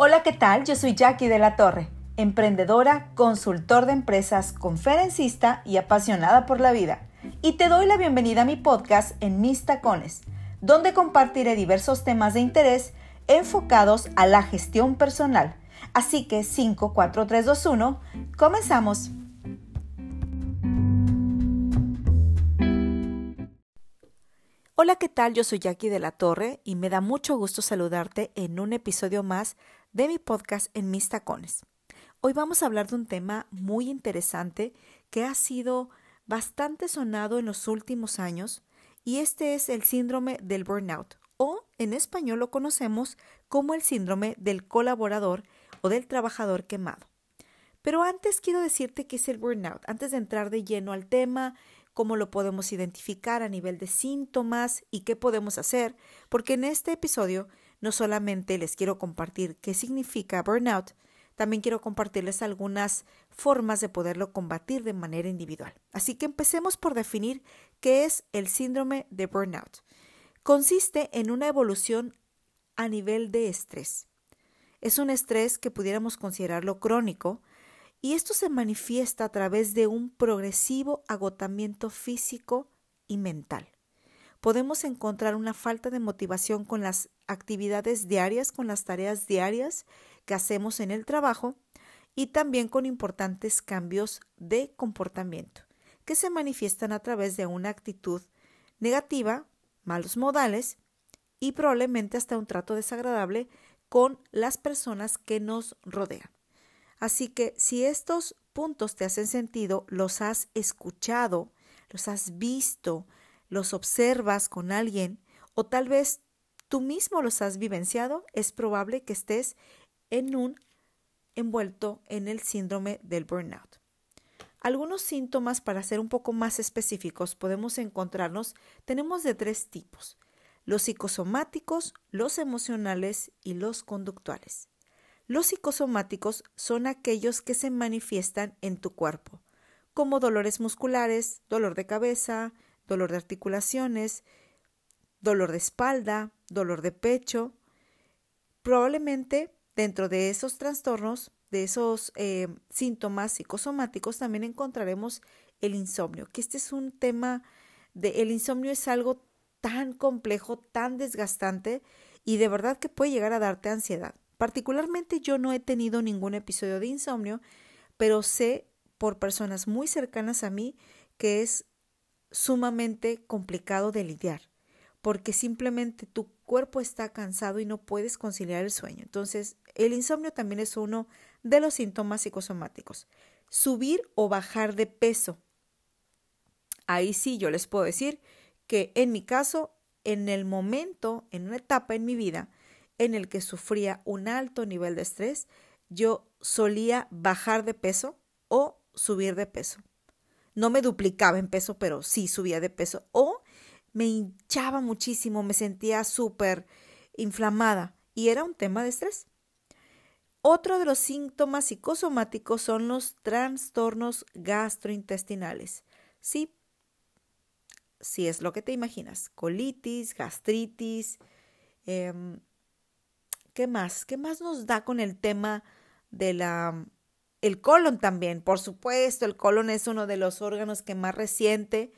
Hola, ¿qué tal? Yo soy Jackie de la Torre, emprendedora, consultor de empresas, conferencista y apasionada por la vida. Y te doy la bienvenida a mi podcast en Mis Tacones, donde compartiré diversos temas de interés enfocados a la gestión personal. Así que 5, 4, 3, 2, 1, comenzamos. Hola, ¿qué tal? Yo soy Jackie de la Torre y me da mucho gusto saludarte en un episodio más de mi podcast en mis tacones. Hoy vamos a hablar de un tema muy interesante que ha sido bastante sonado en los últimos años y este es el síndrome del burnout o en español lo conocemos como el síndrome del colaborador o del trabajador quemado. Pero antes quiero decirte qué es el burnout, antes de entrar de lleno al tema cómo lo podemos identificar a nivel de síntomas y qué podemos hacer, porque en este episodio no solamente les quiero compartir qué significa burnout, también quiero compartirles algunas formas de poderlo combatir de manera individual. Así que empecemos por definir qué es el síndrome de burnout. Consiste en una evolución a nivel de estrés. Es un estrés que pudiéramos considerarlo crónico, y esto se manifiesta a través de un progresivo agotamiento físico y mental. Podemos encontrar una falta de motivación con las actividades diarias, con las tareas diarias que hacemos en el trabajo y también con importantes cambios de comportamiento que se manifiestan a través de una actitud negativa, malos modales y probablemente hasta un trato desagradable con las personas que nos rodean. Así que si estos puntos te hacen sentido, los has escuchado, los has visto, los observas con alguien o tal vez tú mismo los has vivenciado, es probable que estés en un envuelto en el síndrome del burnout. Algunos síntomas, para ser un poco más específicos, podemos encontrarnos, tenemos de tres tipos, los psicosomáticos, los emocionales y los conductuales. Los psicosomáticos son aquellos que se manifiestan en tu cuerpo, como dolores musculares, dolor de cabeza, dolor de articulaciones, dolor de espalda, dolor de pecho. Probablemente dentro de esos trastornos, de esos eh, síntomas psicosomáticos, también encontraremos el insomnio, que este es un tema de el insomnio es algo tan complejo, tan desgastante y de verdad que puede llegar a darte ansiedad. Particularmente yo no he tenido ningún episodio de insomnio, pero sé por personas muy cercanas a mí que es sumamente complicado de lidiar, porque simplemente tu cuerpo está cansado y no puedes conciliar el sueño. Entonces, el insomnio también es uno de los síntomas psicosomáticos. Subir o bajar de peso. Ahí sí yo les puedo decir que en mi caso, en el momento, en una etapa en mi vida, en el que sufría un alto nivel de estrés, yo solía bajar de peso o subir de peso. No me duplicaba en peso, pero sí subía de peso. O me hinchaba muchísimo, me sentía súper inflamada y era un tema de estrés. Otro de los síntomas psicosomáticos son los trastornos gastrointestinales. Sí, sí es lo que te imaginas. Colitis, gastritis, eh, ¿Qué más? ¿Qué más nos da con el tema de la el colon también? Por supuesto, el colon es uno de los órganos que más resiente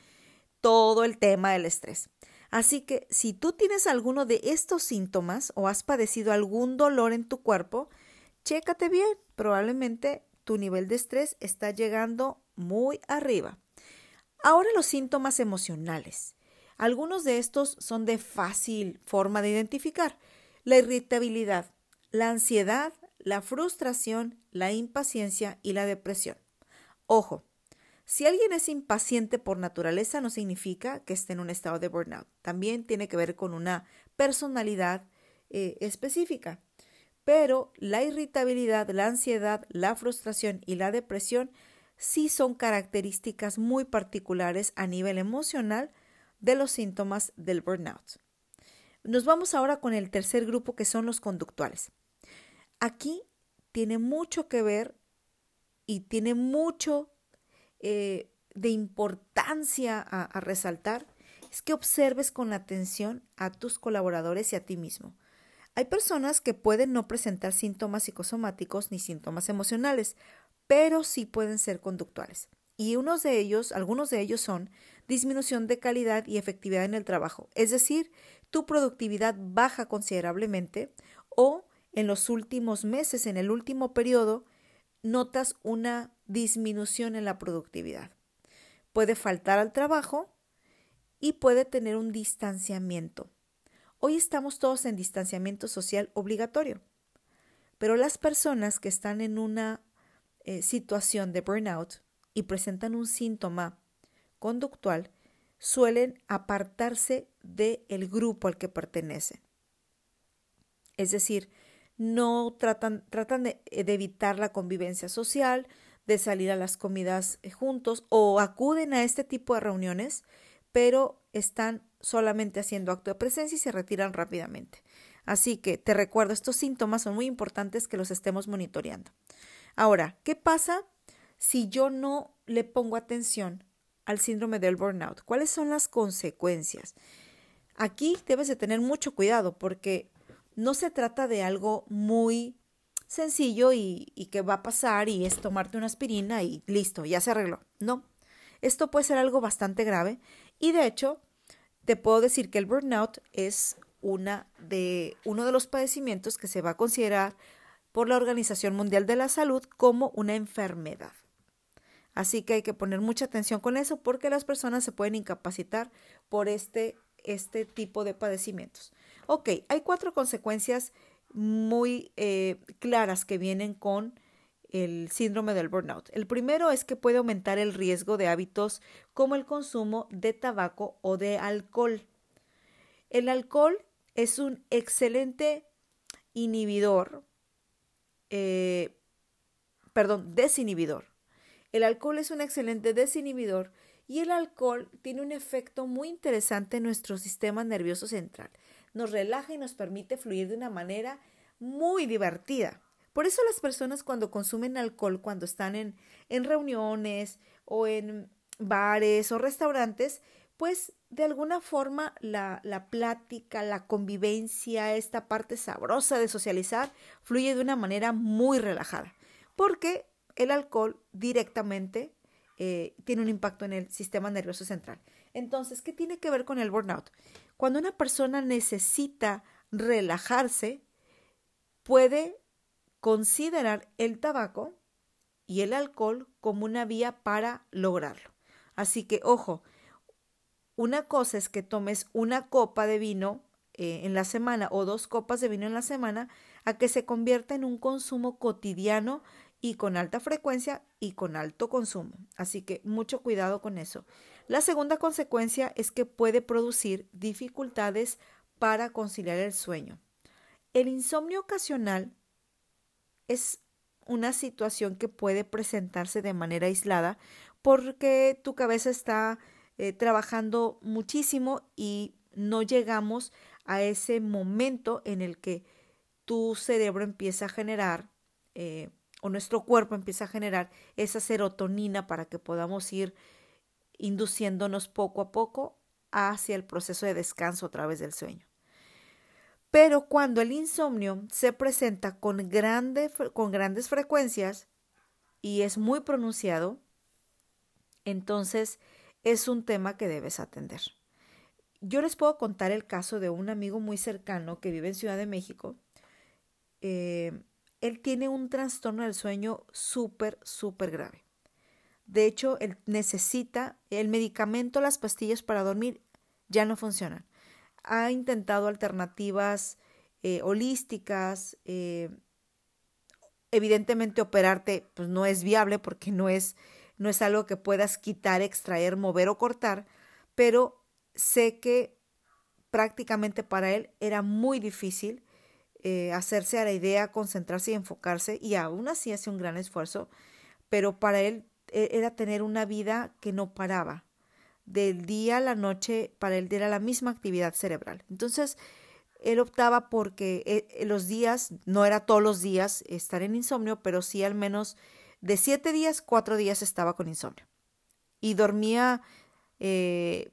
todo el tema del estrés. Así que si tú tienes alguno de estos síntomas o has padecido algún dolor en tu cuerpo, chécate bien. Probablemente tu nivel de estrés está llegando muy arriba. Ahora los síntomas emocionales. Algunos de estos son de fácil forma de identificar la irritabilidad, la ansiedad, la frustración, la impaciencia y la depresión. Ojo, si alguien es impaciente por naturaleza no significa que esté en un estado de burnout. También tiene que ver con una personalidad eh, específica. Pero la irritabilidad, la ansiedad, la frustración y la depresión sí son características muy particulares a nivel emocional de los síntomas del burnout. Nos vamos ahora con el tercer grupo que son los conductuales. Aquí tiene mucho que ver y tiene mucho eh, de importancia a, a resaltar, es que observes con atención a tus colaboradores y a ti mismo. Hay personas que pueden no presentar síntomas psicosomáticos ni síntomas emocionales, pero sí pueden ser conductuales. Y unos de ellos, algunos de ellos son disminución de calidad y efectividad en el trabajo, es decir, tu productividad baja considerablemente o en los últimos meses, en el último periodo, notas una disminución en la productividad. Puede faltar al trabajo y puede tener un distanciamiento. Hoy estamos todos en distanciamiento social obligatorio, pero las personas que están en una eh, situación de burnout y presentan un síntoma conductual suelen apartarse del grupo al que pertenecen. Es decir, no tratan, tratan de, de, evitar la convivencia social, de salir a las comidas eh, juntos o acuden a este tipo de reuniones, pero están solamente haciendo acto de presencia y se retiran rápidamente. Así que te recuerdo, estos síntomas son muy importantes que los estemos monitoreando. Ahora, ¿qué pasa si yo no le pongo atención al síndrome del burnout? ¿Cuáles son las consecuencias? Aquí debes de tener mucho cuidado porque no se trata de algo muy sencillo y, que va a pasar y es tomarte una aspirina y listo, ya se arregló. No, esto puede ser algo bastante grave y de hecho te puedo decir que el burnout es una de, uno de los padecimientos que se va a considerar por la Organización Mundial de la Salud como una enfermedad. Así que hay que poner mucha atención con eso porque las personas se pueden incapacitar por este, este tipo de padecimientos. Ok, hay cuatro consecuencias muy eh, claras que vienen con el síndrome del burnout. El primero es que puede aumentar el riesgo de hábitos como el consumo de tabaco o de alcohol. El alcohol es un excelente inhibidor, eh, perdón, desinhibidor. El alcohol es un excelente desinhibidor y el alcohol tiene un efecto muy interesante en nuestro sistema nervioso central. Nos relaja y nos permite fluir de una manera muy divertida. Por eso las personas cuando consumen alcohol, cuando están en, en reuniones o en bares o restaurantes, pues de alguna forma la, la, plática, la convivencia, esta parte sabrosa de socializar, fluye de una manera muy relajada, porque el alcohol directamente eh, tiene un impacto en el sistema nervioso central. Entonces, ¿qué tiene que ver con el burnout? Cuando una persona necesita relajarse, puede considerar el tabaco y el alcohol como una vía para lograrlo. Así que, ojo, una cosa es que tomes una copa de vino eh, en la semana o dos copas de vino en la semana a que se convierta en un consumo cotidiano y con alta frecuencia y con alto consumo. Así que mucho cuidado con eso. La segunda consecuencia es que puede producir dificultades para conciliar el sueño. El insomnio ocasional es una situación que puede presentarse de manera aislada porque tu cabeza está eh, trabajando muchísimo y no llegamos a ese momento en el que tu cerebro empieza a generar eh, o nuestro cuerpo empieza a generar esa serotonina para que podamos ir induciéndonos poco a poco hacia el proceso de descanso a través del sueño. Pero cuando el insomnio se presenta con, con grandes frecuencias y es muy pronunciado, entonces es un tema que debes atender. Yo les puedo contar el caso de un amigo muy cercano que vive en Ciudad de México. Eh, él tiene un trastorno del sueño súper, súper grave. De hecho, él necesita el medicamento, las pastillas para dormir ya no funcionan ha intentado alternativas eh, holísticas. Eh, evidentemente operarte pues no es viable porque no es, no es algo que puedas quitar, extraer, mover o cortar, pero sé que prácticamente para él era muy difícil eh, hacerse a la idea, concentrarse y enfocarse, y aún así hace un gran esfuerzo, pero para él era tener una vida que no paraba, del día a la noche para él era la misma actividad cerebral. Entonces, él optaba porque eh, los días, no era todos los días estar en insomnio, pero sí al menos de siete días, cuatro días estaba con insomnio. Y dormía eh,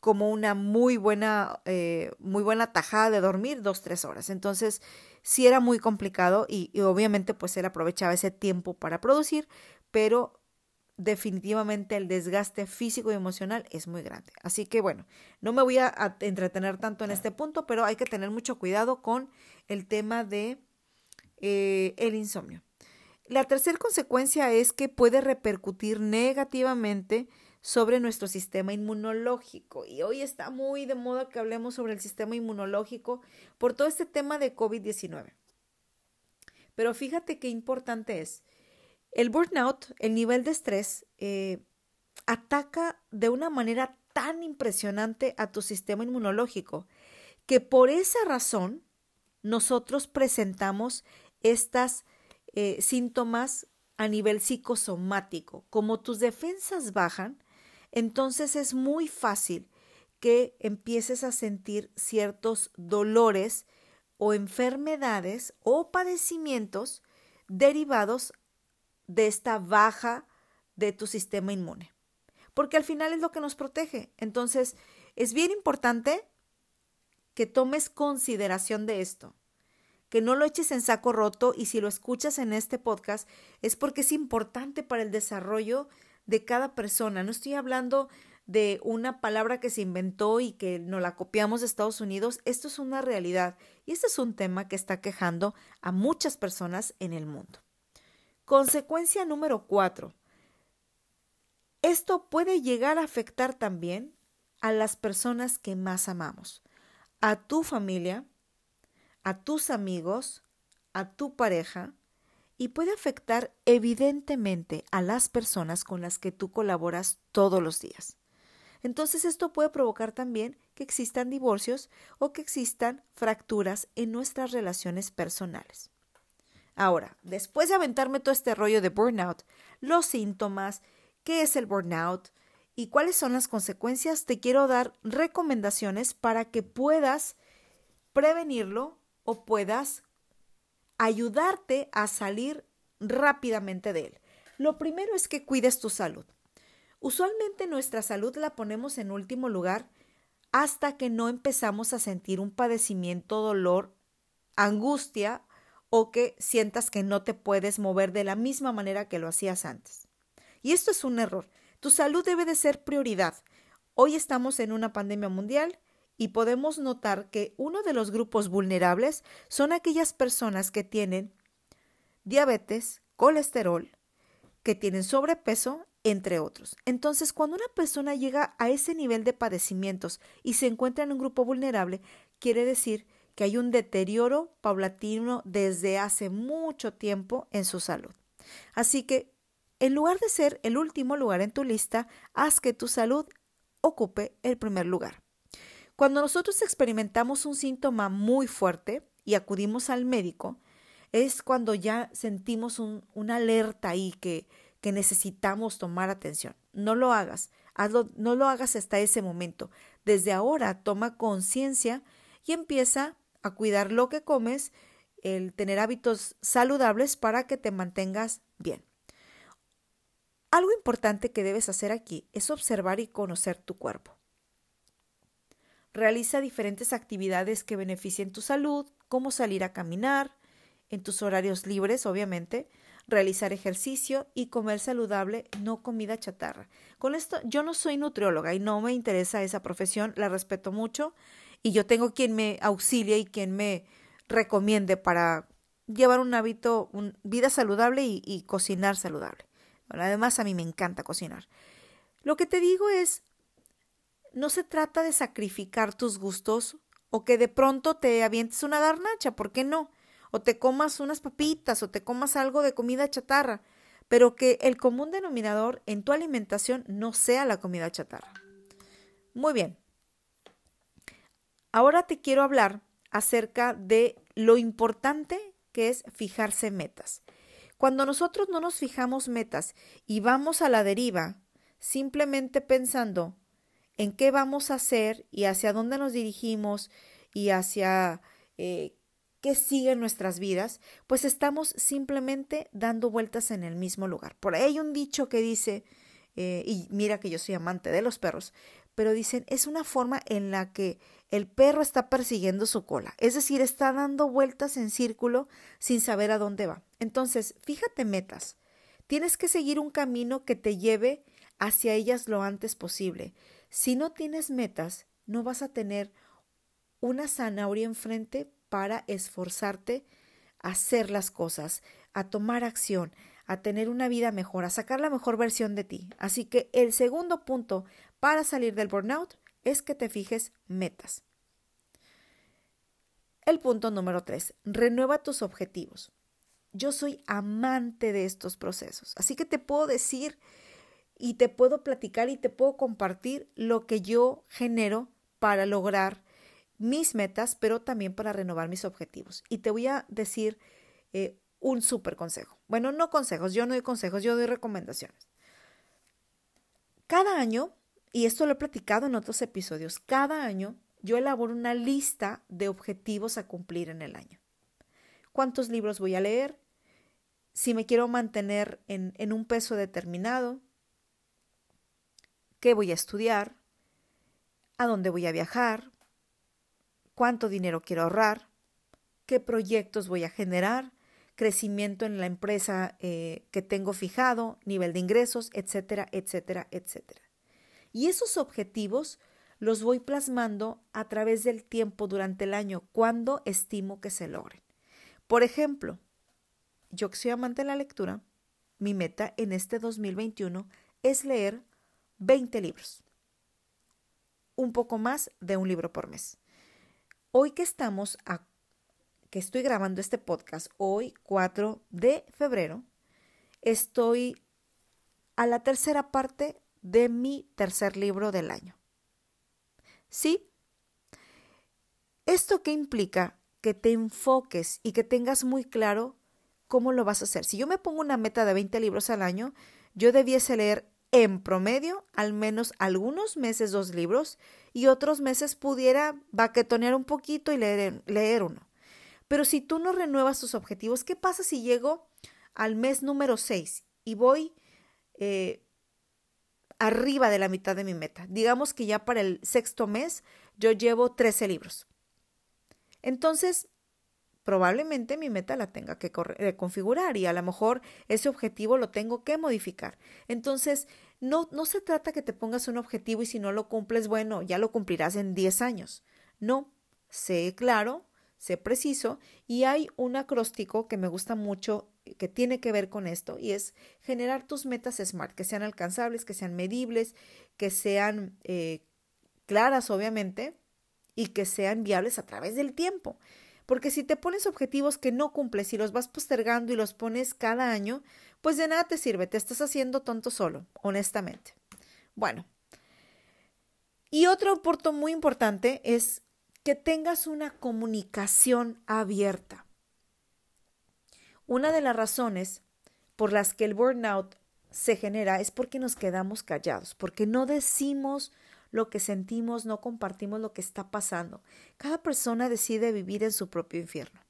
como una muy buena, eh, muy buena tajada de dormir dos, tres horas. Entonces, sí era muy complicado y obviamente pues él aprovechaba ese tiempo para producir, pero definitivamente el desgaste físico y emocional es muy grande. Así que bueno, no me voy a, entretener tanto en este punto, pero hay que tener mucho cuidado con el tema de eh, el insomnio. La tercera consecuencia es que puede repercutir negativamente sobre nuestro sistema inmunológico. Y hoy está muy de moda que hablemos sobre el sistema inmunológico por todo este tema de COVID-19. Pero fíjate qué importante es el burnout, el nivel de estrés, eh, ataca de una manera tan impresionante a tu sistema inmunológico que por esa razón nosotros presentamos estas eh, síntomas a nivel psicosomático. Como tus defensas bajan, entonces es muy fácil que empieces a sentir ciertos dolores o enfermedades o padecimientos derivados de esta baja de tu sistema inmune. Porque al final es lo que nos protege. Entonces, es bien importante que tomes consideración de esto, que no lo eches en saco roto y si lo escuchas en este podcast es porque es importante para el desarrollo de cada persona. No estoy hablando de una palabra que se inventó y que no la copiamos de Estados Unidos. Esto es una realidad y este es un tema que está quejando a muchas personas en el mundo. Consecuencia número cuatro. Esto puede llegar a afectar también a las personas que más amamos, a tu familia, a tus amigos, a tu pareja y puede afectar evidentemente a las personas con las que tú colaboras todos los días. Entonces esto puede provocar también que existan divorcios o que existan fracturas en nuestras relaciones personales. Ahora, después de aventarme todo este rollo de burnout, los síntomas, qué es el burnout y cuáles son las consecuencias, te quiero dar recomendaciones para que puedas prevenirlo o puedas ayudarte a salir rápidamente de él. Lo primero es que cuides tu salud. Usualmente nuestra salud la ponemos en último lugar hasta que no empezamos a sentir un padecimiento, dolor, angustia o que sientas que no te puedes mover de la misma manera que lo hacías antes. Y esto es un error. Tu salud debe de ser prioridad. Hoy estamos en una pandemia mundial y podemos notar que uno de los grupos vulnerables son aquellas personas que tienen diabetes, colesterol, que tienen sobrepeso, entre otros. Entonces, cuando una persona llega a ese nivel de padecimientos y se encuentra en un grupo vulnerable, quiere decir que hay un deterioro paulatino desde hace mucho tiempo en su salud. Así que, en lugar de ser el último lugar en tu lista, haz que tu salud ocupe el primer lugar. Cuando nosotros experimentamos un síntoma muy fuerte y acudimos al médico, es cuando ya sentimos una alerta ahí que, que necesitamos tomar atención. No lo hagas, hazlo, no lo hagas hasta ese momento. Desde ahora toma conciencia y empieza a cuidar lo que comes, el tener hábitos saludables para que te mantengas bien. Algo importante que debes hacer aquí es observar y conocer tu cuerpo. Realiza diferentes actividades que beneficien tu salud, como salir a caminar, en tus horarios libres, obviamente, realizar ejercicio y comer saludable, no comida chatarra. Con esto, yo no soy nutrióloga y no me interesa esa profesión, la respeto mucho, y yo tengo quien me auxilie y quien me recomiende para llevar un hábito, un, vida saludable y, cocinar saludable. además, a mí me encanta cocinar. Lo que te digo es, no se trata de sacrificar tus gustos o que de pronto te avientes una garnacha, ¿por qué no? O te comas unas papitas o te comas algo de comida chatarra, pero que el común denominador en tu alimentación no sea la comida chatarra. Muy bien, Ahora te quiero hablar acerca de lo importante que es fijarse metas. Cuando nosotros no nos fijamos metas y vamos a la deriva, simplemente pensando en qué vamos a hacer y hacia dónde nos dirigimos y hacia eh, qué sigue en nuestras vidas, pues estamos simplemente dando vueltas en el mismo lugar. Por ahí hay un dicho que dice, eh, y mira que yo soy amante de los perros, pero dicen es una forma en la que el perro está persiguiendo su cola, es decir, está dando vueltas en círculo sin saber a dónde va. Entonces, fíjate metas. Tienes que seguir un camino que te lleve hacia ellas lo antes posible. Si no tienes metas, no vas a tener una zanahoria enfrente para esforzarte a hacer las cosas, a tomar acción, a tener una vida mejor, a sacar la mejor versión de ti. Así que el segundo punto para salir del burnout es que te fijes metas. El punto número tres, renueva tus objetivos. Yo soy amante de estos procesos, así que te puedo decir y te puedo platicar y te puedo compartir lo que yo genero para lograr mis metas, pero también para renovar mis objetivos. Y te voy a decir eh, un súper consejo. Bueno, no consejos, yo no doy consejos, yo doy recomendaciones. Cada año, y esto lo he platicado en otros episodios, cada año yo elaboro una lista de objetivos a cumplir en el año. ¿Cuántos libros voy a leer? Si me quiero mantener en, un peso determinado, ¿qué voy a estudiar? ¿A dónde voy a viajar? cuánto dinero quiero ahorrar, qué proyectos voy a generar, crecimiento en la empresa eh, que tengo fijado, nivel de ingresos, etcétera, etcétera, etcétera. Y esos objetivos los voy plasmando a través del tiempo durante el año, cuando estimo que se logren. Por ejemplo, yo que soy amante de la lectura, mi meta en este 2021 es leer 20 libros, un poco más de un libro por mes. Hoy que estamos a, que estoy grabando este podcast, hoy 4 de febrero, estoy a la tercera parte de mi tercer libro del año. ¿Sí? ¿Esto qué implica? Que te enfoques y que tengas muy claro cómo lo vas a hacer. Si yo me pongo una meta de 20 libros al año, yo debiese leer en promedio al menos algunos meses dos libros y otros meses pudiera baquetonear un poquito y leer, uno. Pero si tú no renuevas tus objetivos, ¿qué pasa si llego al mes número 6 y voy eh, arriba de la mitad de mi meta? Digamos que ya para el sexto mes yo llevo 13 libros. Entonces, probablemente mi meta la tenga que eh, configurar y a lo mejor ese objetivo lo tengo que modificar. Entonces, no, no se trata que te pongas un objetivo y si no lo cumples, bueno, ya lo cumplirás en 10 años. No, sé claro, sé preciso y hay un acróstico que me gusta mucho que tiene que ver con esto y es generar tus metas SMART, que sean alcanzables, que sean medibles, que sean eh, claras, obviamente, y que sean viables a través del tiempo. Porque si te pones objetivos que no cumples y los vas postergando y los pones cada año, pues de nada te sirve, te estás haciendo tonto solo, honestamente. Bueno, y otro punto muy importante es que tengas una comunicación abierta. Una de las razones por las que el burnout se genera es porque nos quedamos callados, porque no decimos lo que sentimos, no compartimos lo que está pasando. Cada persona decide vivir en su propio infierno.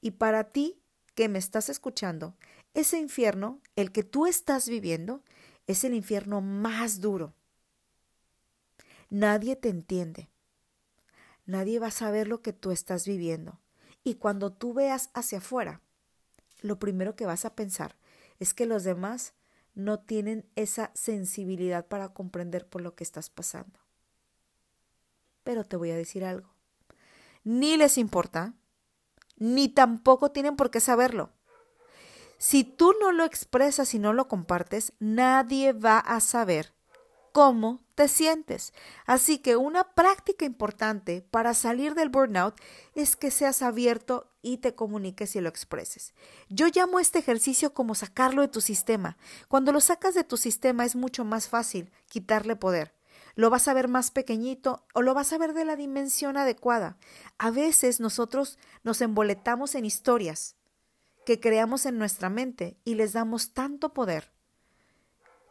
Y para ti, que me estás escuchando, ese infierno, el que tú estás viviendo, es el infierno más duro. Nadie te entiende. Nadie va a saber lo que tú estás viviendo. Y cuando tú veas hacia afuera, lo primero que vas a pensar es que los demás no tienen esa sensibilidad para comprender por lo que estás pasando. Pero te voy a decir algo. Ni les importa, ni tampoco tienen por qué saberlo. Si tú no lo expresas y no lo compartes, nadie va a saber cómo te sientes. Así que una práctica importante para salir del burnout es que seas abierto y te comuniques y lo expreses. Yo llamo este ejercicio como sacarlo de tu sistema. Cuando lo sacas de tu sistema es mucho más fácil quitarle poder. Lo vas a ver más pequeñito o lo vas a ver de la dimensión adecuada. A veces nosotros nos emboletamos en historias que creamos en nuestra mente y les damos tanto poder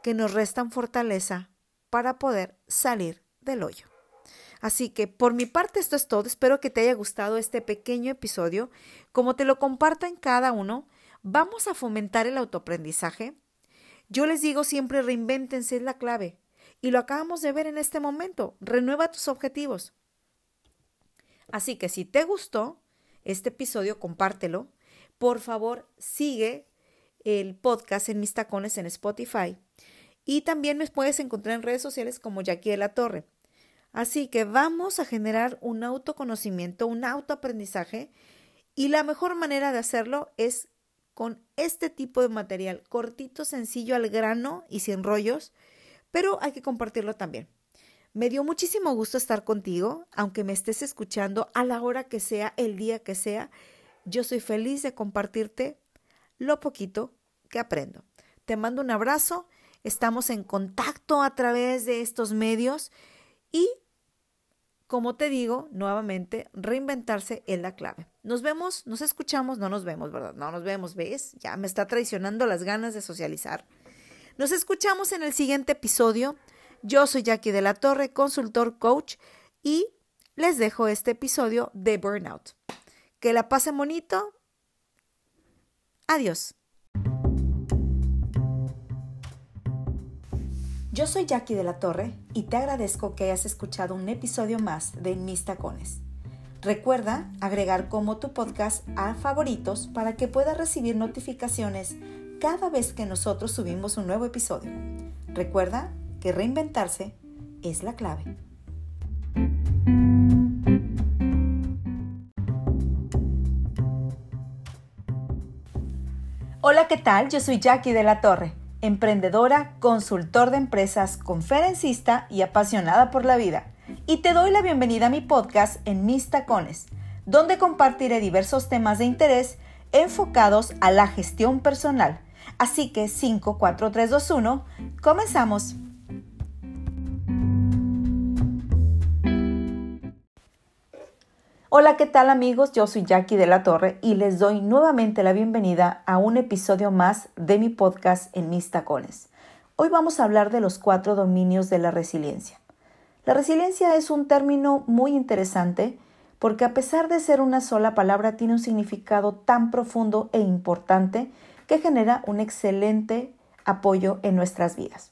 que nos restan fortaleza para poder salir del hoyo. Así que por mi parte esto es todo. Espero que te haya gustado este pequeño episodio. Como te lo comparto en cada uno, vamos a fomentar el autoaprendizaje. Yo les digo siempre reinvéntense es la clave. Y lo acabamos de ver en este momento. Renueva tus objetivos. Así que si te gustó este episodio, compártelo. Por favor, sigue el podcast en mis tacones en Spotify. Y también me puedes encontrar en redes sociales como Jackie de la Torre. Así que vamos a generar un autoconocimiento, un autoaprendizaje. Y la mejor manera de hacerlo es con este tipo de material, cortito, sencillo, al grano y sin rollos, pero hay que compartirlo también. Me dio muchísimo gusto estar contigo, aunque me estés escuchando a la hora que sea, el día que sea. Yo soy feliz de compartirte lo poquito que aprendo. Te mando un abrazo, estamos en contacto a través de estos medios y, como te digo, nuevamente, reinventarse es la clave. Nos vemos, nos escuchamos, no nos vemos, ¿verdad? No nos vemos, ¿ves? Ya me está traicionando las ganas de socializar. Nos escuchamos en el siguiente episodio. Yo soy Jackie de la Torre, consultor coach, y les dejo este episodio de Burnout. Que la pasen bonito. Adiós. Yo soy Jackie de la Torre y te agradezco que hayas escuchado un episodio más de Mis Tacones. Recuerda agregar como tu podcast a favoritos para que puedas recibir notificaciones cada vez que nosotros subimos un nuevo episodio. Recuerda que reinventarse es la clave. Hola, ¿qué tal? Yo soy Jackie de la Torre, emprendedora, consultor de empresas, conferencista y apasionada por la vida. Y te doy la bienvenida a mi podcast en Mis Tacones, donde compartiré diversos temas de interés enfocados a la gestión personal. Así que 5, 4, 3, 2, 1, comenzamos. Hola, ¿qué tal amigos? Yo soy Jackie de la Torre y les doy nuevamente la bienvenida a un episodio más de mi podcast en mis tacones. Hoy vamos a hablar de los cuatro dominios de la resiliencia. La resiliencia es un término muy interesante porque a pesar de ser una sola palabra tiene un significado tan profundo e importante que genera un excelente apoyo en nuestras vidas.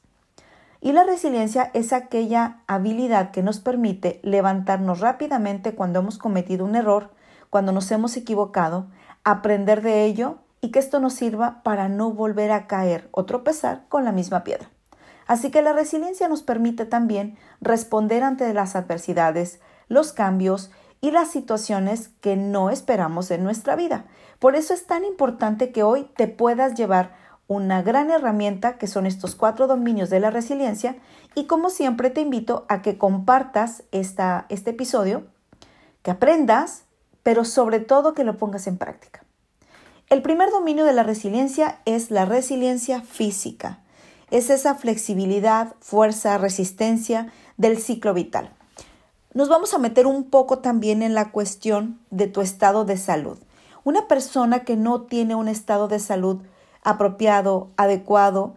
Y la resiliencia es aquella habilidad que nos permite levantarnos rápidamente cuando hemos cometido un error, cuando nos hemos equivocado, aprender de ello y que esto nos sirva para no volver a caer o tropezar con la misma piedra. Así que la resiliencia nos permite también responder ante las adversidades, los cambios y las situaciones que no esperamos en nuestra vida. Por eso es tan importante que hoy te puedas llevar una gran herramienta que son estos cuatro dominios de la resiliencia y como siempre te invito a que compartas esta, este episodio, que aprendas, pero sobre todo que lo pongas en práctica. El primer dominio de la resiliencia es la resiliencia física. Es esa flexibilidad, fuerza, resistencia del ciclo vital. Nos vamos a meter un poco también en la cuestión de tu estado de salud. Una persona que no tiene un estado de salud apropiado, adecuado,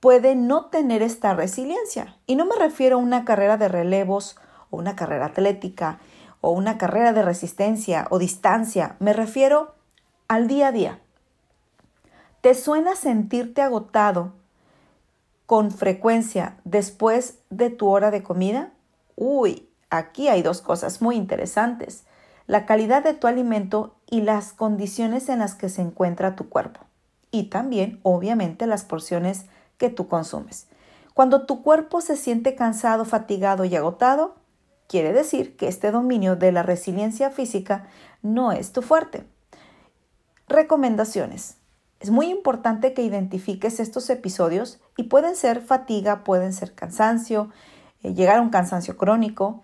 puede no tener esta resiliencia. Y no me refiero a una carrera de relevos o una carrera atlética o una carrera de resistencia o distancia. Me refiero al día a día. ¿Te suena sentirte agotado con frecuencia después de tu hora de comida? Uy, aquí hay dos cosas muy interesantes. La calidad de tu alimento y las condiciones en las que se encuentra tu cuerpo y también, obviamente, las porciones que tú consumes. Cuando tu cuerpo se siente cansado, fatigado y agotado, quiere decir que este dominio de la resiliencia física no es tu fuerte. Recomendaciones. Es muy importante que identifiques estos episodios y pueden ser fatiga, pueden ser cansancio, eh, llegar a un cansancio crónico.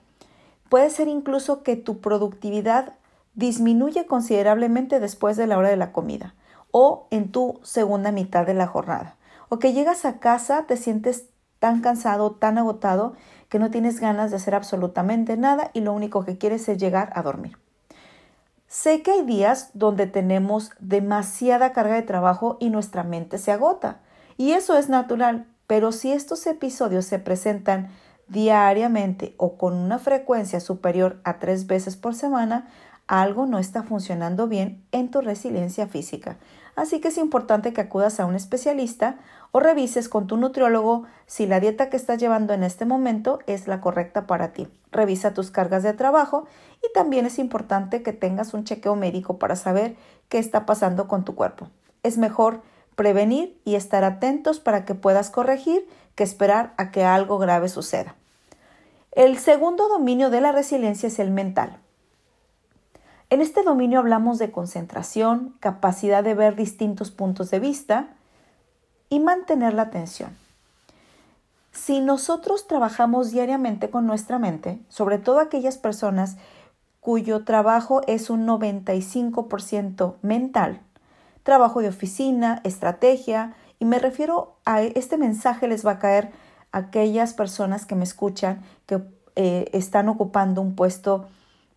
Puede ser incluso que tu productividad disminuye considerablemente después de la hora de la comida o en tu segunda mitad de la jornada. O que llegas a casa, te sientes tan cansado, tan agotado, que no tienes ganas de hacer absolutamente nada y lo único que quieres es llegar a dormir. Sé que hay días donde tenemos demasiada carga de trabajo y nuestra mente se agota. Y eso es natural, pero si estos episodios se presentan diariamente o con una frecuencia superior a tres veces por semana, algo no está funcionando bien en tu resiliencia física. Así que es importante que acudas a un especialista o revises con tu nutriólogo si la dieta que estás llevando en este momento es la correcta para ti. Revisa tus cargas de trabajo y también es importante que tengas un chequeo médico para saber qué está pasando con tu cuerpo. Es mejor prevenir y estar atentos para que puedas corregir que esperar a que algo grave suceda. El segundo dominio de la resiliencia es el mental. En este dominio hablamos de concentración, capacidad de ver distintos puntos de vista y mantener la atención. Si nosotros trabajamos diariamente con nuestra mente, sobre todo aquellas personas cuyo trabajo es un 95% mental, trabajo de oficina, estrategia, y me refiero a este mensaje les va a caer a aquellas personas que me escuchan que eh, están ocupando un puesto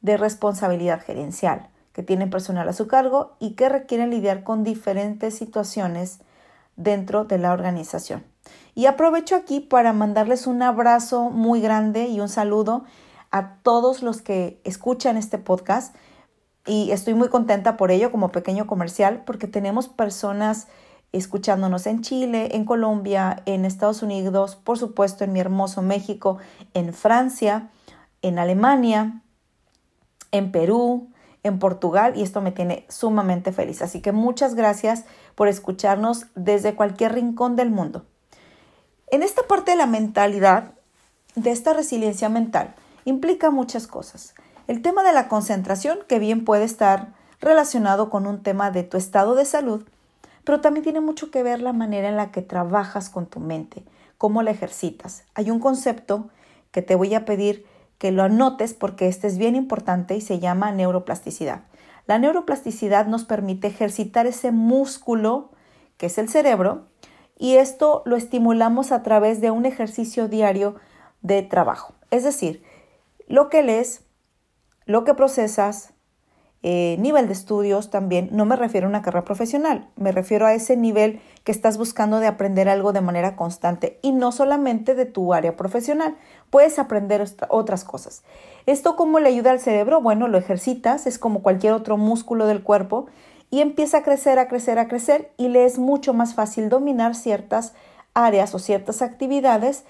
de responsabilidad gerencial, que tienen personal a su cargo y que requieren lidiar con diferentes situaciones dentro de la organización. Y aprovecho aquí para mandarles un abrazo muy grande y un saludo a todos los que escuchan este podcast y estoy muy contenta por ello como pequeño comercial porque tenemos personas escuchándonos en Chile, en Colombia, en Estados Unidos, por supuesto en mi hermoso México, en Francia, en Alemania, en Perú, en Portugal y esto me tiene sumamente feliz. Así que muchas gracias por escucharnos desde cualquier rincón del mundo. En esta parte de la mentalidad, de esta resiliencia mental, implica muchas cosas. El tema de la concentración, que bien puede estar relacionado con un tema de tu estado de salud, pero también tiene mucho que ver la manera en la que trabajas con tu mente, cómo la ejercitas. Hay un concepto que te voy a pedir que lo anotes porque este es bien importante y se llama neuroplasticidad. La neuroplasticidad nos permite ejercitar ese músculo que es el cerebro y esto lo estimulamos a través de un ejercicio diario de trabajo. Es decir, lo que lees, lo que procesas, eh, nivel de estudios también, no me refiero a una carrera profesional, me refiero a ese nivel que estás buscando de aprender algo de manera constante y no solamente de tu área profesional, puedes aprender otras cosas. ¿Esto cómo le ayuda al cerebro? Bueno, lo ejercitas, es como cualquier otro músculo del cuerpo y empieza a crecer, a crecer, a crecer y le es mucho más fácil dominar ciertas áreas o ciertas actividades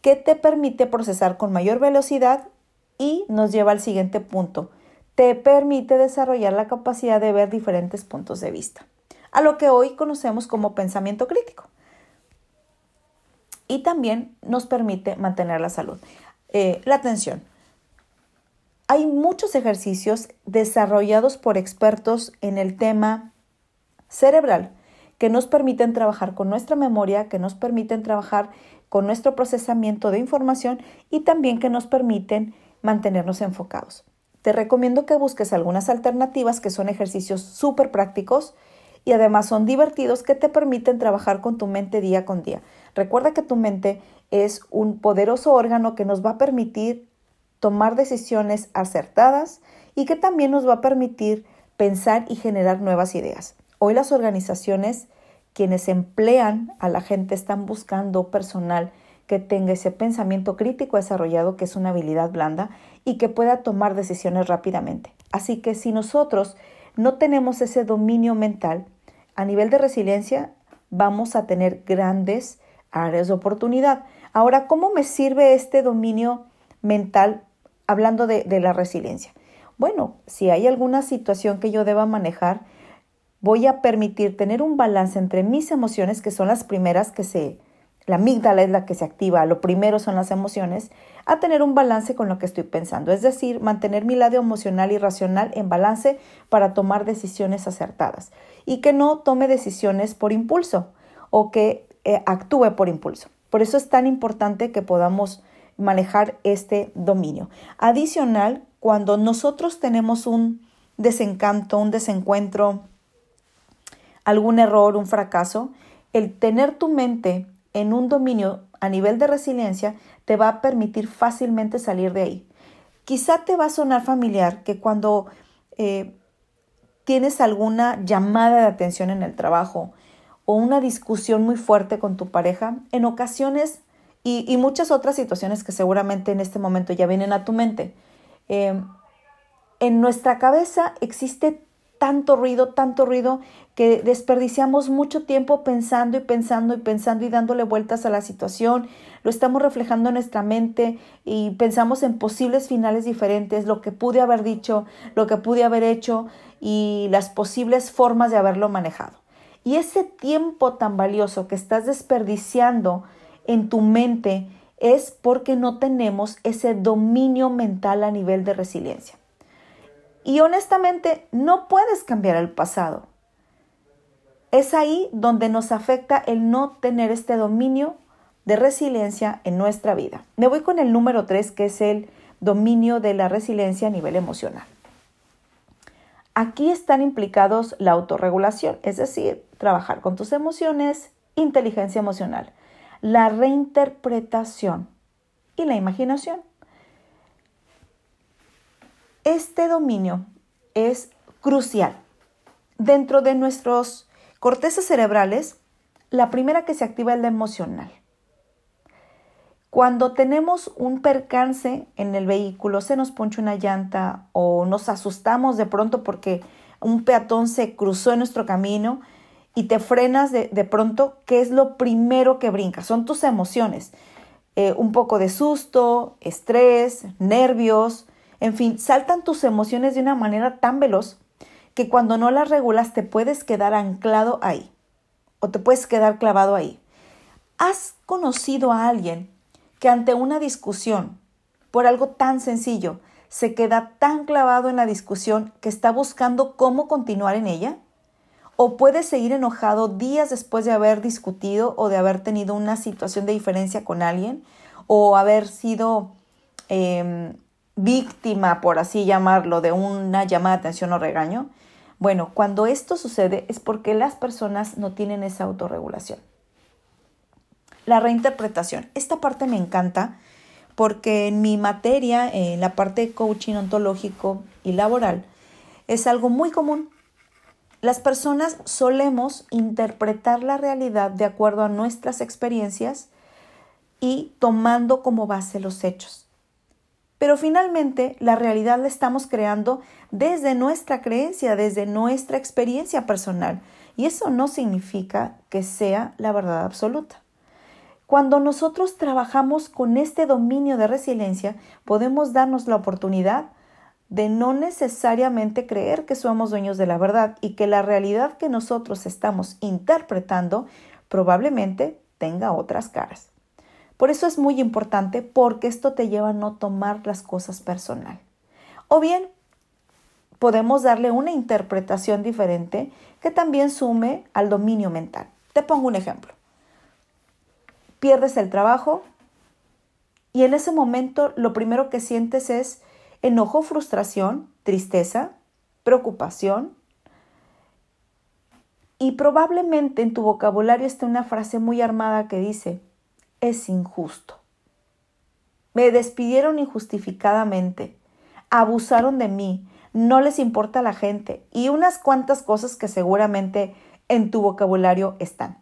que te permite procesar con mayor velocidad y nos lleva al siguiente punto te permite desarrollar la capacidad de ver diferentes puntos de vista, a lo que hoy conocemos como pensamiento crítico. Y también nos permite mantener la salud. Eh, la atención. Hay muchos ejercicios desarrollados por expertos en el tema cerebral que nos permiten trabajar con nuestra memoria, que nos permiten trabajar con nuestro procesamiento de información y también que nos permiten mantenernos enfocados. Te recomiendo que busques algunas alternativas que son ejercicios súper prácticos y además son divertidos que te permiten trabajar con tu mente día con día. Recuerda que tu mente es un poderoso órgano que nos va a permitir tomar decisiones acertadas y que también nos va a permitir pensar y generar nuevas ideas. Hoy las organizaciones quienes emplean a la gente están buscando personal que tenga ese pensamiento crítico desarrollado, que es una habilidad blanda, y que pueda tomar decisiones rápidamente. Así que si nosotros no tenemos ese dominio mental, a nivel de resiliencia vamos a tener grandes áreas de oportunidad. Ahora, ¿cómo me sirve este dominio mental hablando de, la resiliencia? Bueno, si hay alguna situación que yo deba manejar, voy a permitir tener un balance entre mis emociones, que son las primeras que se la amígdala es la que se activa, lo primero son las emociones, a tener un balance con lo que estoy pensando, es decir, mantener mi lado emocional y racional en balance para tomar decisiones acertadas y que no tome decisiones por impulso o que eh, actúe por impulso. Por eso es tan importante que podamos manejar este dominio. Adicional, cuando nosotros tenemos un desencanto, un desencuentro, algún error, un fracaso, el tener tu mente en un dominio a nivel de resiliencia te va a permitir fácilmente salir de ahí. Quizá te va a sonar familiar que cuando eh, tienes alguna llamada de atención en el trabajo o una discusión muy fuerte con tu pareja, en ocasiones y, muchas otras situaciones que seguramente en este momento ya vienen a tu mente, eh, en nuestra cabeza existe tanto ruido, tanto ruido, que desperdiciamos mucho tiempo pensando y pensando y pensando y dándole vueltas a la situación. Lo estamos reflejando en nuestra mente y pensamos en posibles finales diferentes, lo que pude haber dicho, lo que pude haber hecho y las posibles formas de haberlo manejado. Y ese tiempo tan valioso que estás desperdiciando en tu mente es porque no tenemos ese dominio mental a nivel de resiliencia. Y honestamente, no puedes cambiar el pasado. Es ahí donde nos afecta el no tener este dominio de resiliencia en nuestra vida. Me voy con el número 3, que es el dominio de la resiliencia a nivel emocional. Aquí están implicados la autorregulación, es decir, trabajar con tus emociones, inteligencia emocional, la reinterpretación y la imaginación. Este dominio es crucial. Dentro de nuestros cortezas cerebrales, la primera que se activa es la emocional. Cuando tenemos un percance en el vehículo, se nos poncha una llanta o nos asustamos de pronto porque un peatón se cruzó en nuestro camino y te frenas de, pronto, ¿qué es lo primero que brinca? Son tus emociones. Eh, un poco de susto, estrés, nervios, en fin, saltan tus emociones de una manera tan veloz que cuando no las regulas te puedes quedar anclado ahí o te puedes quedar clavado ahí. ¿Has conocido a alguien que ante una discusión, por algo tan sencillo, se queda tan clavado en la discusión que está buscando cómo continuar en ella? ¿O puede seguir enojado días después de haber discutido o de haber tenido una situación de diferencia con alguien? ¿O haber sido em, víctima, por así llamarlo, de una llamada de atención o regaño? Bueno, cuando esto sucede es porque las personas no tienen esa autorregulación. La reinterpretación. Esta parte me encanta porque en mi materia, en la parte de coaching ontológico y laboral, es algo muy común. Las personas solemos interpretar la realidad de acuerdo a nuestras experiencias y tomando como base los hechos. Pero finalmente la realidad la estamos creando desde nuestra creencia, desde nuestra experiencia personal. Y eso no significa que sea la verdad absoluta. Cuando nosotros trabajamos con este dominio de resiliencia, podemos darnos la oportunidad de no necesariamente creer que somos dueños de la verdad y que la realidad que nosotros estamos interpretando probablemente tenga otras caras. Por eso es muy importante porque esto te lleva a no tomar las cosas personal. O bien, podemos darle una interpretación diferente que también sume al dominio mental. Te pongo un ejemplo. Pierdes el trabajo y en ese momento lo primero que sientes es enojo, frustración, tristeza, preocupación. Y probablemente en tu vocabulario esté una frase muy armada que dice, es injusto. Me despidieron injustificadamente, abusaron de mí, no les importa la gente y unas cuantas cosas que seguramente en tu vocabulario están.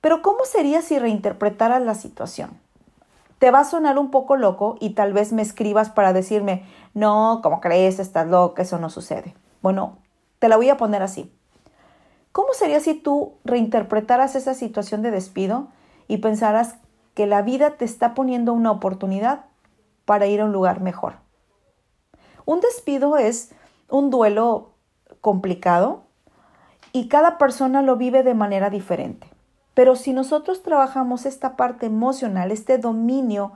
Pero ¿cómo sería si reinterpretaras la situación? Te va a sonar un poco loco y tal vez me escribas para decirme, no, ¿cómo crees? Estás loca, eso no sucede. Bueno, te la voy a poner así. ¿Cómo sería si tú reinterpretaras esa situación de despido y pensarás que la vida te está poniendo una oportunidad para ir a un lugar mejor. Un despido es un duelo complicado y cada persona lo vive de manera diferente. Pero si nosotros trabajamos esta parte emocional, este dominio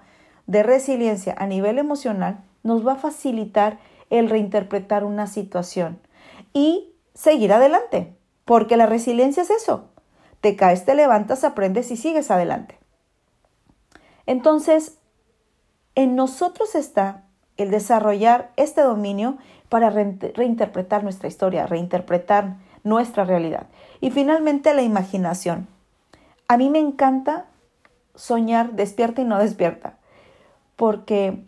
de resiliencia a nivel emocional, nos va a facilitar el reinterpretar una situación y seguir adelante, porque la resiliencia es eso, te caes, te levantas, aprendes y sigues adelante. Entonces, en nosotros está el desarrollar este dominio para reinterpretar nuestra historia, reinterpretar nuestra realidad. Y finalmente la imaginación. A mí me encanta soñar despierta y no despierta, porque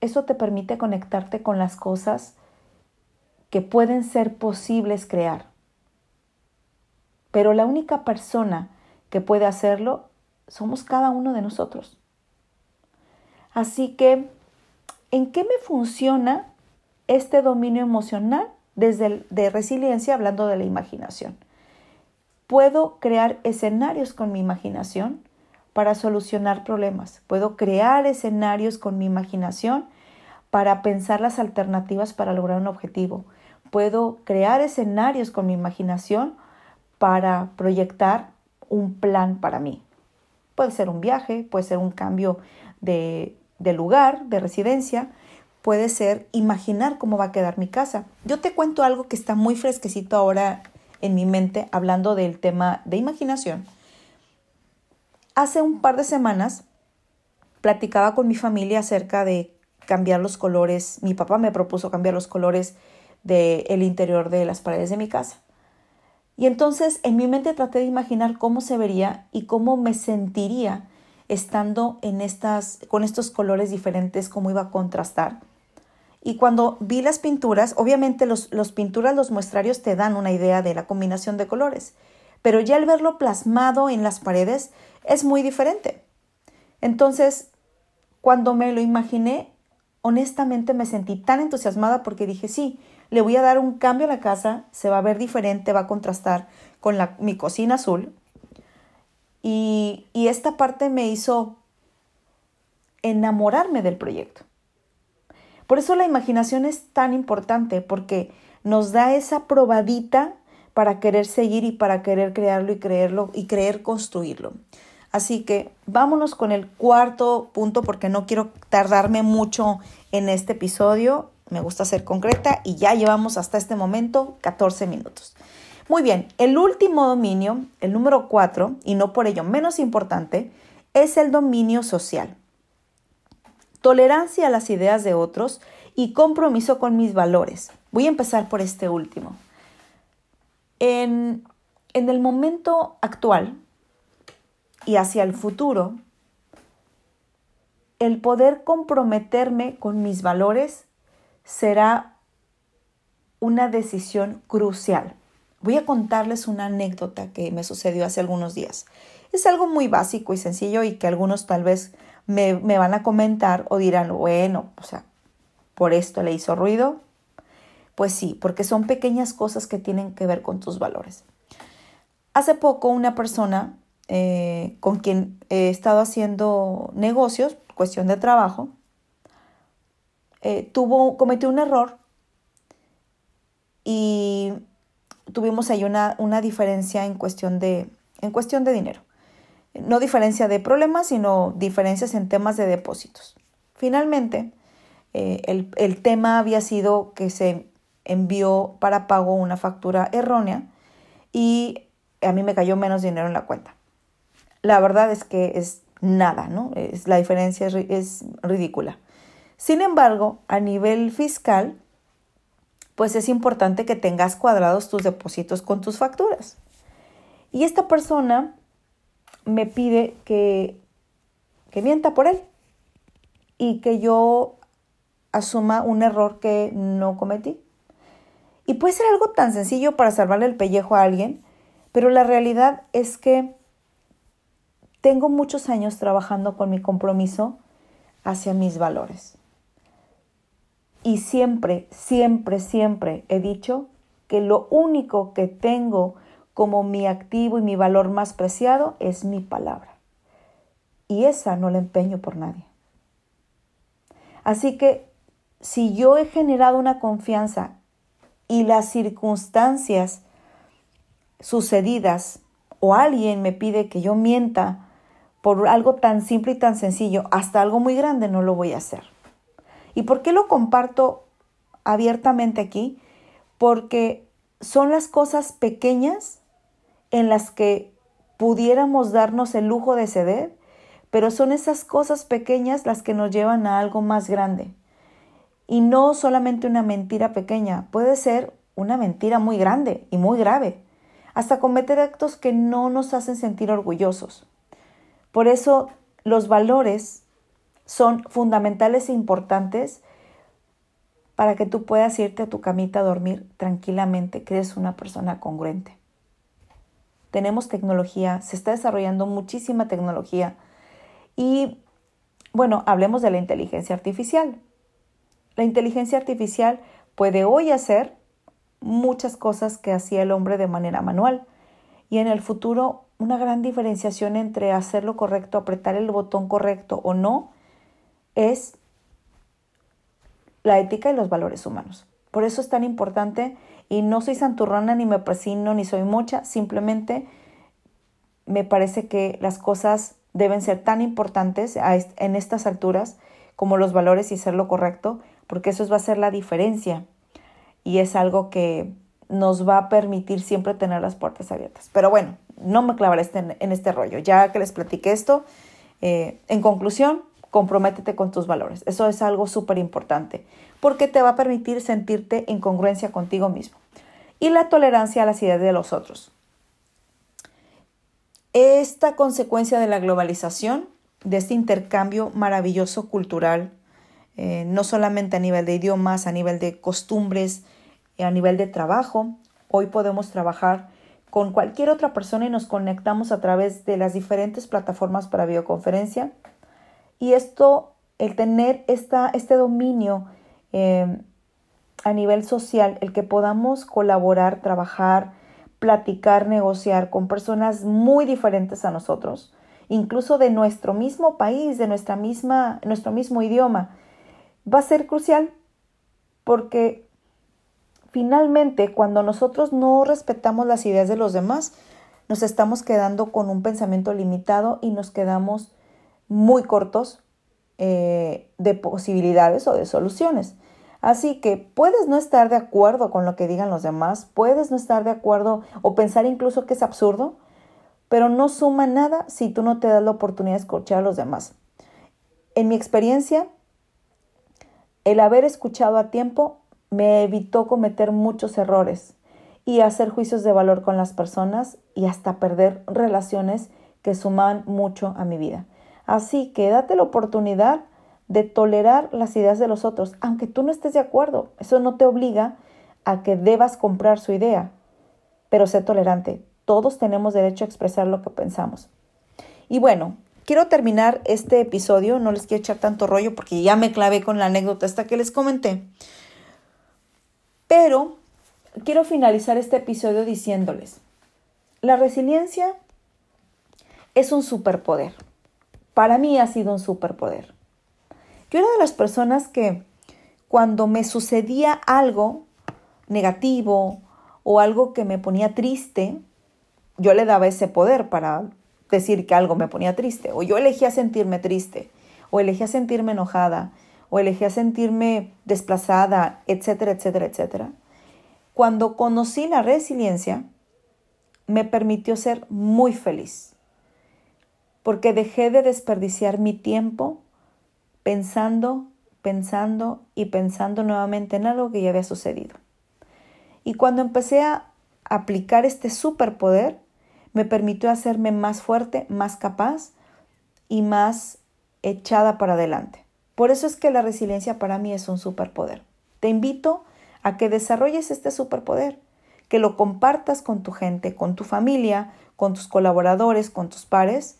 eso te permite conectarte con las cosas que pueden ser posibles crear. Pero la única persona que puede hacerlo somos cada uno de nosotros. Así que, ¿en qué me funciona este dominio emocional desde de resiliencia hablando de la imaginación. Puedo crear escenarios con mi imaginación para solucionar problemas. Puedo crear escenarios con mi imaginación para pensar las alternativas para lograr un objetivo. Puedo crear escenarios con mi imaginación para proyectar un plan para mí. Puede ser un viaje, puede ser un cambio de, de lugar, de residencia, puede ser imaginar cómo va a quedar mi casa. Yo te cuento algo que está muy fresquecito ahora en mi mente hablando del tema de imaginación. Hace un par de semanas platicaba con mi familia acerca de cambiar los colores. Mi papá me propuso cambiar los colores del interior de las paredes de mi casa. Y entonces en mi mente traté de imaginar cómo se vería y cómo me sentiría estando en estas, con estos colores diferentes, cómo iba a contrastar. Y cuando vi las pinturas, obviamente los, los pinturas, los muestrarios te dan una idea de la combinación de colores, pero ya el verlo plasmado en las paredes es muy diferente. Entonces, cuando me lo imaginé, honestamente me sentí tan entusiasmada porque dije, sí, le voy a dar un cambio a la casa, se va a ver diferente, va a contrastar con la, mi cocina azul. Y, y esta parte me hizo enamorarme del proyecto. Por eso la imaginación es tan importante, porque nos da esa probadita para querer seguir y para querer crearlo y creerlo y creer construirlo. Así que vámonos con el cuarto punto porque no quiero tardarme mucho en este episodio. Me gusta ser concreta y ya llevamos hasta este momento 14 minutos. Muy bien, el último dominio, el número cuatro, y no por ello menos importante, es el dominio social tolerancia a las ideas de otros y compromiso con mis valores. Voy a empezar por este último. En, en el momento actual y hacia el futuro, el poder comprometerme con mis valores será una decisión crucial. Voy a contarles una anécdota que me sucedió hace algunos días. Es algo muy básico y sencillo y que algunos tal vez me, van a comentar o dirán, bueno, o sea, por esto le hizo ruido. Pues sí, porque son pequeñas cosas que tienen que ver con tus valores. Hace poco una persona eh, con quien he estado haciendo negocios, cuestión de trabajo, eh, tuvo, cometió un error y tuvimos ahí una, una diferencia en cuestión, de, en cuestión de dinero no diferencia de problemas, sino diferencias en temas de depósitos. Finalmente, eh, el, el, tema había sido que se envió para pago una factura errónea y a mí me cayó menos dinero en la cuenta. La verdad es que es nada, ¿no? Es, la diferencia es, es ridícula. Sin embargo, a nivel fiscal, pues es importante que tengas cuadrados tus depósitos con tus facturas. Y esta persona me pide que, que mienta por él y que yo asuma un error que no cometí. Y puede ser algo tan sencillo para salvarle el pellejo a alguien, pero la realidad es que tengo muchos años trabajando con mi compromiso hacia mis valores. Y siempre, siempre, siempre he dicho que lo único que tengo como mi activo y mi valor más preciado es mi palabra. Y esa no la empeño por nadie. Así que si yo he generado una confianza y las circunstancias sucedidas o alguien me pide que yo mienta por algo tan simple y tan sencillo hasta algo muy grande, no lo voy a hacer. ¿Y por qué lo comparto abiertamente aquí? Porque son las cosas pequeñas en las que pudiéramos darnos el lujo de ceder, pero son esas cosas pequeñas las que nos llevan a algo más grande. Y no solamente una mentira pequeña, puede ser una mentira muy grande y muy grave, hasta cometer actos que no nos hacen sentir orgullosos. Por eso los valores son fundamentales e importantes para que tú puedas irte a tu camita a dormir tranquilamente, que eres una persona congruente tenemos tecnología, se está desarrollando muchísima tecnología. Y bueno, hablemos de la inteligencia artificial. La inteligencia artificial puede hoy hacer muchas cosas que hacía el hombre de manera manual. Y en el futuro, una gran diferenciación entre hacer lo correcto, apretar el botón correcto o no, es la ética y los valores humanos. Por eso es tan importante y no soy santurrona ni me presino ni soy mucha, simplemente me parece que las cosas deben ser tan importantes en estas alturas como los valores y ser lo correcto, porque eso va a ser la diferencia y es algo que nos va a permitir siempre tener las puertas abiertas. Pero bueno, no me clavaré este, en este rollo. Ya que les platiqué esto, eh, en conclusión, comprométete con tus valores. Eso es algo súper importante porque te va a permitir sentirte en congruencia contigo mismo. Y la tolerancia a las ideas de los otros. Esta consecuencia de la globalización, de este intercambio maravilloso cultural, eh, no solamente a nivel de idiomas, a nivel de costumbres, a nivel de trabajo, hoy podemos trabajar con cualquier otra persona y nos conectamos a través de las diferentes plataformas para videoconferencia. Y esto, el tener esta, este dominio eh, a nivel social, el que podamos colaborar, trabajar, platicar, negociar con personas muy diferentes a nosotros, incluso de nuestro mismo país, de nuestra misma, nuestro mismo idioma, va a ser crucial porque finalmente cuando nosotros no respetamos las ideas de los demás, nos estamos quedando con un pensamiento limitado y nos quedamos muy cortos eh, de posibilidades o de soluciones. Así que puedes no estar de acuerdo con lo que digan los demás, puedes no estar de acuerdo o pensar incluso que es absurdo, pero no suma nada si tú no te das la oportunidad de escuchar a los demás. En mi experiencia, el haber escuchado a tiempo me evitó cometer muchos errores y hacer juicios de valor con las personas y hasta perder relaciones que suman mucho a mi vida. Así que date la oportunidad de tolerar las ideas de los otros, aunque tú no estés de acuerdo. Eso no te obliga a que debas comprar su idea, pero sé tolerante. Todos tenemos derecho a expresar lo que pensamos. Y bueno, quiero terminar este episodio, no les quiero echar tanto rollo porque ya me clavé con la anécdota hasta que les comenté. Pero quiero finalizar este episodio diciéndoles, la resiliencia es un superpoder. Para mí ha sido un superpoder. Yo era de las personas que cuando me sucedía algo negativo o algo que me ponía triste, yo le daba ese poder para decir que algo me ponía triste. O yo elegía sentirme triste, o elegía sentirme enojada, o elegía sentirme desplazada, etcétera, etcétera, etcétera. Cuando conocí la resiliencia, me permitió ser muy feliz, porque dejé de desperdiciar mi tiempo pensando, pensando y pensando nuevamente en algo que ya había sucedido. Y cuando empecé a aplicar este superpoder, me permitió hacerme más fuerte, más capaz y más echada para adelante. Por eso es que la resiliencia para mí es un superpoder. Te invito a que desarrolles este superpoder, que lo compartas con tu gente, con tu familia, con tus colaboradores, con tus pares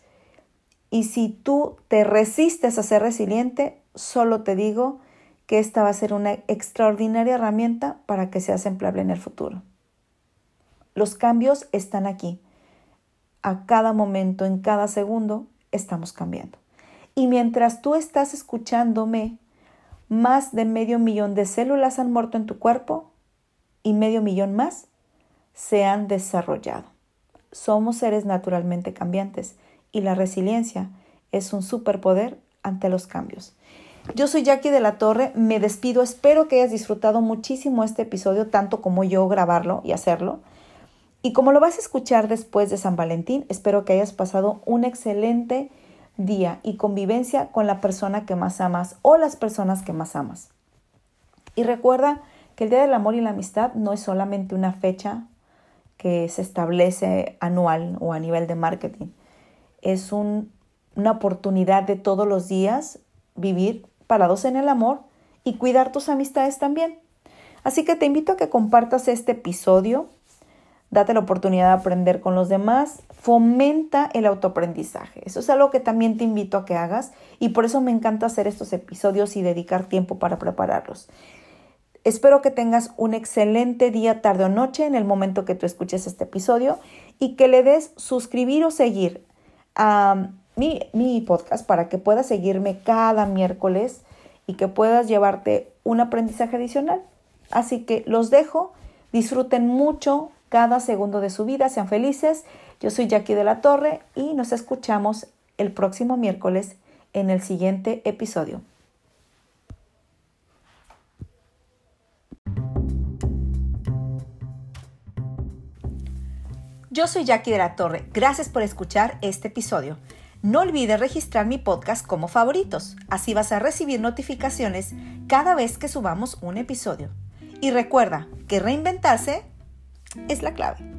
y si tú te resistes a ser resiliente, solo te digo que esta va a ser una extraordinaria herramienta para que seas empleable en el futuro. Los cambios están aquí. A cada momento, en cada segundo, estamos cambiando. Y mientras tú estás escuchándome, más de medio millón de células han muerto en tu cuerpo y medio millón más se han desarrollado. Somos seres naturalmente cambiantes y la resiliencia es un superpoder ante los cambios. Yo soy Jackie de la Torre, me despido, espero que hayas disfrutado muchísimo este episodio, tanto como yo grabarlo y hacerlo. Y como lo vas a escuchar después de San Valentín, espero que hayas pasado un excelente día y convivencia con la persona que más amas o las personas que más amas. Y recuerda que el Día del Amor y la Amistad no es solamente una fecha que se establece anual o a nivel de marketing es una oportunidad de todos los días vivir parados en el amor y cuidar tus amistades también. Así que te invito a que compartas este episodio, date la oportunidad de aprender con los demás, fomenta el autoaprendizaje. Eso es algo que también te invito a que hagas y por eso me encanta hacer estos episodios y dedicar tiempo para prepararlos. Espero que tengas un excelente día, tarde o noche en el momento que tú escuches este episodio y que le des suscribir o seguir a mi, mi podcast para que puedas seguirme cada miércoles y que puedas llevarte un aprendizaje adicional. Así que los dejo, disfruten mucho cada segundo de su vida, sean felices. Yo soy Jackie de la Torre y nos escuchamos el próximo miércoles en el siguiente episodio. Yo soy Jackie de la Torre. Gracias por escuchar este episodio. No olvides registrar mi podcast como favoritos. Así vas a recibir notificaciones cada vez que subamos un episodio. Y recuerda que reinventarse es la clave.